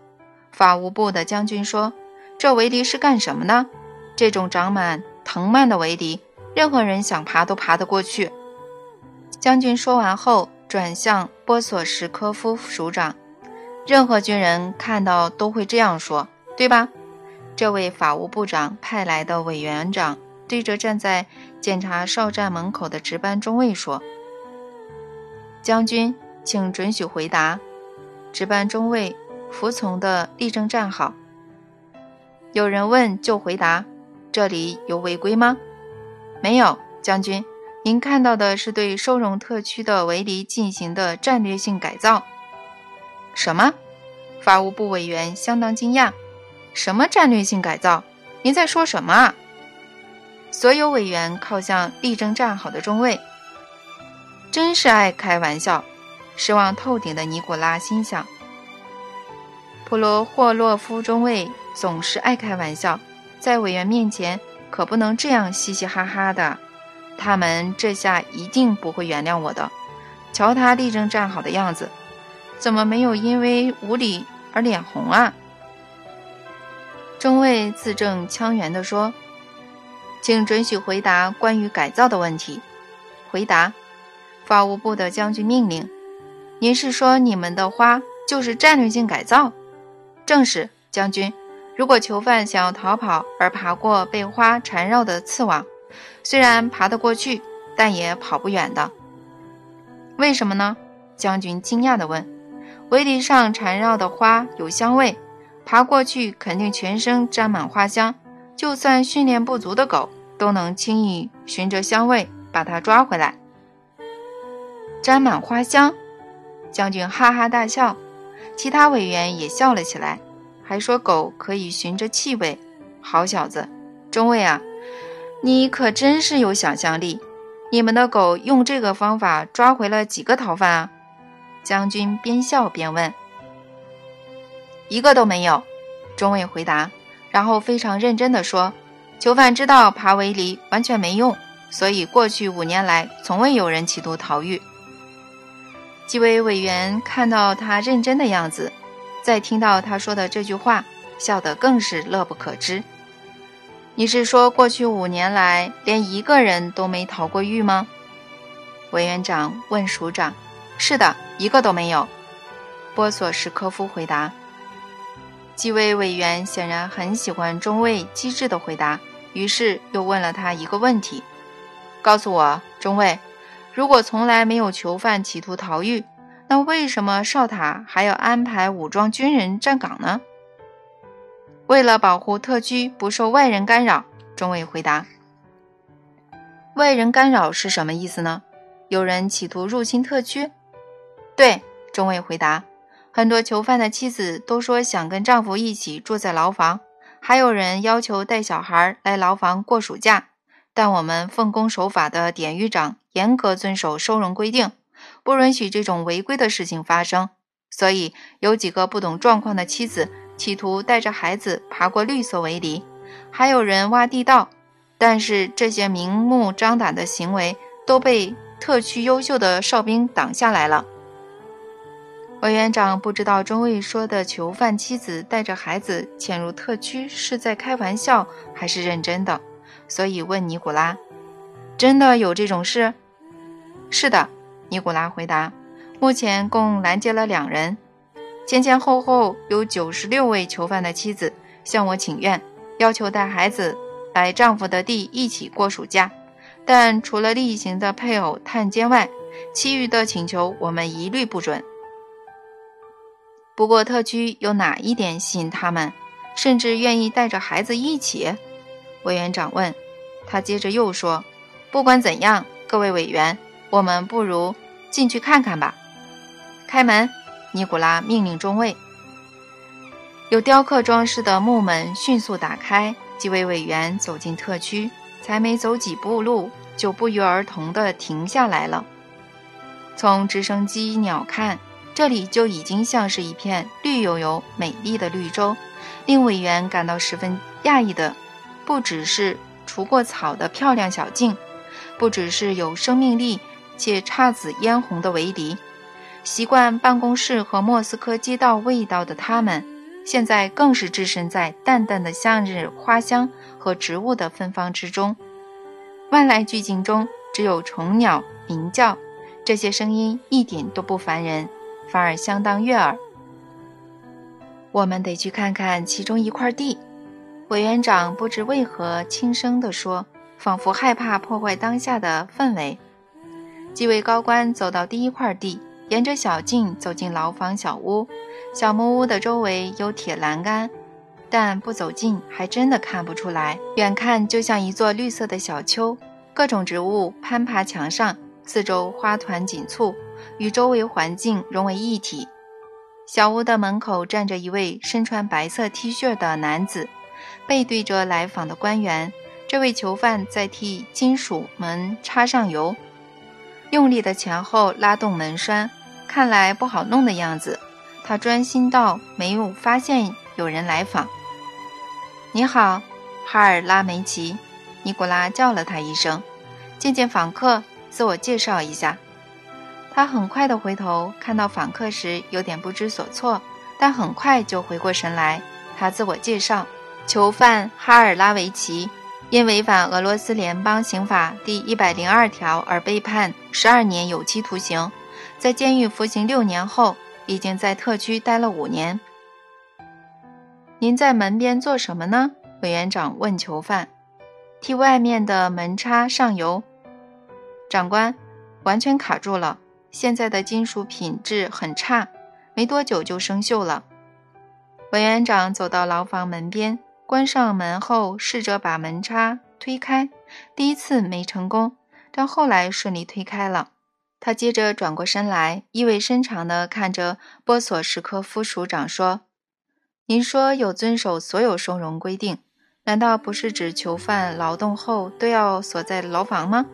A: 法务部的将军说：“这围篱是干什么呢？这种长满藤蔓的围篱，任何人想爬都爬得过去。”将军说完后，转向波索什科夫署长：“任何军人看到都会这样说，对吧？”这位法务部长派来的委员长对着站在检查哨站门口的值班中尉说：“将军，请准许回答。”值班中尉服从的立正站好。有人问就回答：“这里有违规吗？”“没有，将军。您看到的是对收容特区的围篱进行的战略性改造。”“什么？”法务部委员相当惊讶。“什么战略性改造？您在说什么啊？”所有委员靠向力争站好的中尉。真是爱开玩笑。失望透顶的尼古拉心想：“普罗霍洛夫中尉总是爱开玩笑，在委员面前可不能这样嘻嘻哈哈的。他们这下一定不会原谅我的。瞧他立正站好的样子，怎么没有因为无礼而脸红啊？”中尉字正腔圆地说：“请准许回答关于改造的问题。”回答。法务部的将军命令。您是说你们的花就是战略性改造？正是，将军。如果囚犯想要逃跑而爬过被花缠绕的刺网，虽然爬得过去，但也跑不远的。为什么呢？将军惊讶地问。围篱上缠绕的花有香味，爬过去肯定全身沾满花香，就算训练不足的狗都能轻易循着香味把它抓回来。沾满花香。将军哈哈大笑，其他委员也笑了起来，还说狗可以循着气味。好小子，中尉啊，你可真是有想象力。你们的狗用这个方法抓回了几个逃犯啊？将军边笑边问。一个都没有，中尉回答，然后非常认真地说：“囚犯知道爬围篱完全没用，所以过去五年来从未有人企图逃狱。”几位委员看到他认真的样子，再听到他说的这句话，笑得更是乐不可支。你是说，过去五年来连一个人都没逃过狱吗？委员长问署长。是的，一个都没有。波索什科夫回答。几位委员显然很喜欢中尉机智的回答，于是又问了他一个问题：告诉我，中尉。如果从来没有囚犯企图逃狱，那为什么哨塔还要安排武装军人站岗呢？为了保护特区不受外人干扰，中尉回答。外人干扰是什么意思呢？有人企图入侵特区？对，中尉回答。很多囚犯的妻子都说想跟丈夫一起住在牢房，还有人要求带小孩来牢房过暑假。但我们奉公守法的典狱长严格遵守收容规定，不允许这种违规的事情发生。所以，有几个不懂状况的妻子企图带着孩子爬过绿色围篱，还有人挖地道。但是，这些明目张胆的行为都被特区优秀的哨兵挡下来了。委员长不知道中尉说的囚犯妻子带着孩子潜入特区是在开玩笑还是认真的，所以问尼古拉：“真的有这种事？”“是的。”尼古拉回答。目前共拦截了两人，前前后后有九十六位囚犯的妻子向我请愿，要求带孩子来丈夫的地一起过暑假。但除了例行的配偶探监外，其余的请求我们一律不准。不过特区有哪一点吸引他们，甚至愿意带着孩子一起？委员长问。他接着又说：“不管怎样，各位委员，我们不如进去看看吧。”开门，尼古拉命令中尉。有雕刻装饰的木门迅速打开，几位委员走进特区，才没走几步路，就不约而同地停下来了。从直升机鸟看，这里就已经像是一片绿油油、美丽的绿洲。令委员感到十分讶异的，不只是除过草的漂亮小径，不只是有生命力且姹紫嫣红的围篱。习惯办公室和莫斯科街道味道的他们，现在更是置身在淡淡的向日花香和植物的芬芳之中。万籁俱静中，只有虫鸟鸣叫，这些声音一点都不烦人，反而相当悦耳。我们得去看看其中一块地，委员长不知为何轻声地说，仿佛害怕破坏当下的氛围。几位高官走到第一块地。沿着小径走进牢房小屋，小木屋的周围有铁栏杆，但不走近还真的看不出来。远看就像一座绿色的小丘，各种植物攀爬墙上，四周花团锦簇，与周围环境融为一体。小屋的门口站着一位身穿白色 T 恤的男子，背对着来访的官员。这位囚犯在替金属门插上油，用力的前后拉动门栓。看来不好弄的样子，他专心到没有发现有人来访。你好，哈尔拉梅奇，尼古拉叫了他一声，见见访客，自我介绍一下。他很快的回头，看到访客时有点不知所措，但很快就回过神来。他自我介绍：囚犯哈尔拉维奇，因违反俄罗斯联邦刑法第一百零二条而被判十二年有期徒刑。在监狱服刑六年后，已经在特区待了五年。您在门边做什么呢？委员长问囚犯。替外面的门插上油。长官，完全卡住了。现在的金属品质很差，没多久就生锈了。委员长走到牢房门边，关上门后，试着把门插推开。第一次没成功，但后来顺利推开了。他接着转过身来，意味深长地看着波索什科夫署长说：“您说有遵守所有收容规定，难道不是指囚犯劳动后都要锁在牢房吗？”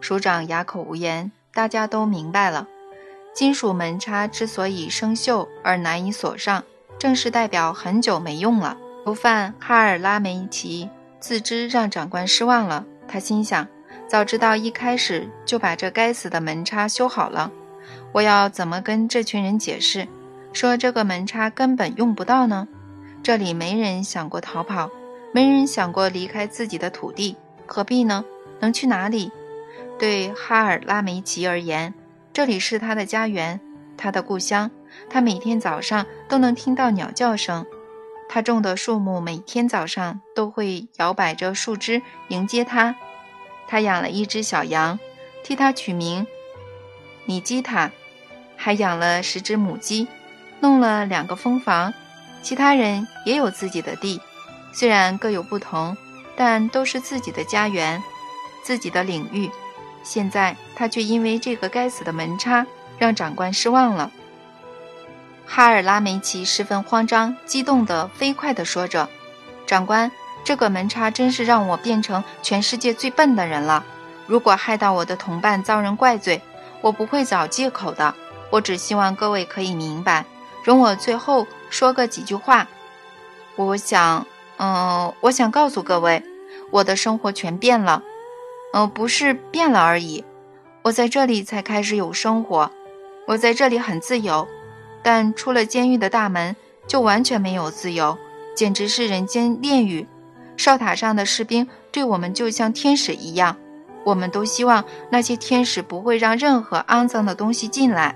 A: 署长哑口无言。大家都明白了，金属门插之所以生锈而难以锁上，正是代表很久没用了。囚犯哈尔拉梅奇自知让长官失望了，他心想。早知道一开始就把这该死的门插修好了，我要怎么跟这群人解释，说这个门插根本用不到呢？这里没人想过逃跑，没人想过离开自己的土地，何必呢？能去哪里？对哈尔拉梅奇而言，这里是他的家园，他的故乡。他每天早上都能听到鸟叫声，他种的树木每天早上都会摇摆着树枝迎接他。他养了一只小羊，替它取名米基塔，还养了十只母鸡，弄了两个蜂房。其他人也有自己的地，虽然各有不同，但都是自己的家园，自己的领域。现在他却因为这个该死的门插，让长官失望了。哈尔拉梅奇十分慌张，激动地飞快地说着：“长官。”这个门差真是让我变成全世界最笨的人了。如果害到我的同伴遭人怪罪，我不会找借口的。我只希望各位可以明白。容我最后说个几句话。我想，嗯，我想告诉各位，我的生活全变了。嗯，不是变了而已。我在这里才开始有生活。我在这里很自由，但出了监狱的大门，就完全没有自由，简直是人间炼狱。哨塔上的士兵对我们就像天使一样。我们都希望那些天使不会让任何肮脏的东西进来。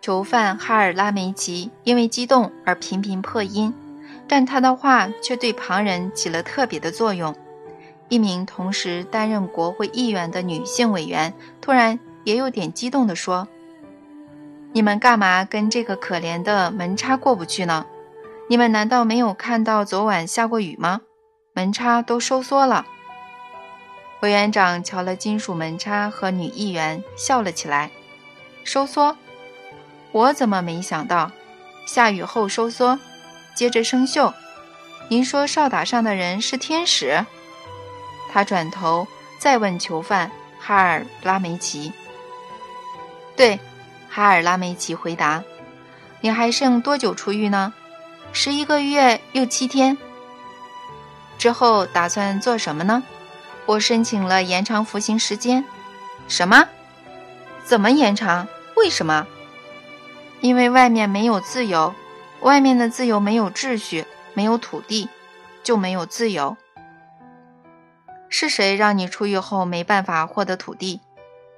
A: 囚犯哈尔拉梅奇因为激动而频频破音，但他的话却对旁人起了特别的作用。一名同时担任国会议员的女性委员突然也有点激动地说：“你们干嘛跟这个可怜的门插过不去呢？你们难道没有看到昨晚下过雨吗？门插都收缩了。”委员长瞧了金属门插和女议员，笑了起来。收缩？我怎么没想到？下雨后收缩，接着生锈。您说哨塔上的人是天使？他转头再问囚犯哈尔拉梅奇。对，哈尔拉梅奇回答。你还剩多久出狱呢？十一个月又七天。之后打算做什么呢？我申请了延长服刑时间，什么？怎么延长？为什么？因为外面没有自由，外面的自由没有秩序，没有土地，就没有自由。是谁让你出狱后没办法获得土地，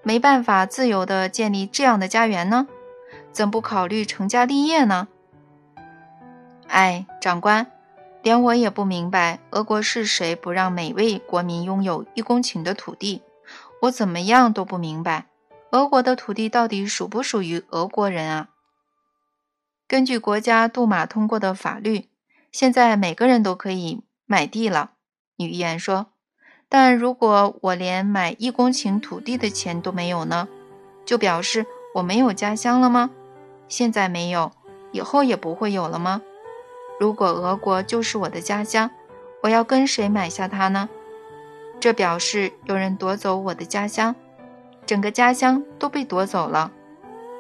A: 没办法自由地建立这样的家园呢？怎不考虑成家立业呢？哎，长官。连我也不明白，俄国是谁不让每位国民拥有一公顷的土地？我怎么样都不明白，俄国的土地到底属不属于俄国人啊？根据国家杜马通过的法律，现在每个人都可以买地了。女议员说：“但如果我连买一公顷土地的钱都没有呢？就表示我没有家乡了吗？现在没有，以后也不会有了吗？”如果俄国就是我的家乡，我要跟谁买下它呢？这表示有人夺走我的家乡，整个家乡都被夺走了，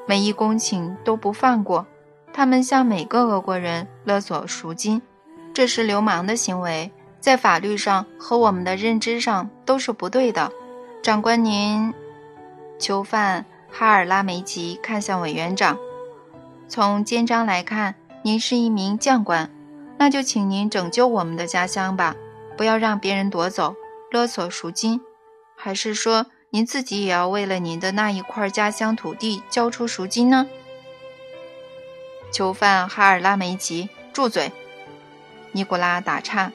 A: 每一公顷都不放过。他们向每个俄国人勒索赎金，这是流氓的行为，在法律上和我们的认知上都是不对的。长官，您，囚犯哈尔拉梅奇看向委员长，从肩章来看。您是一名将官，那就请您拯救我们的家乡吧，不要让别人夺走、勒索赎金。还是说您自己也要为了您的那一块家乡土地交出赎金呢？囚犯哈尔拉梅吉，住嘴！尼古拉打岔。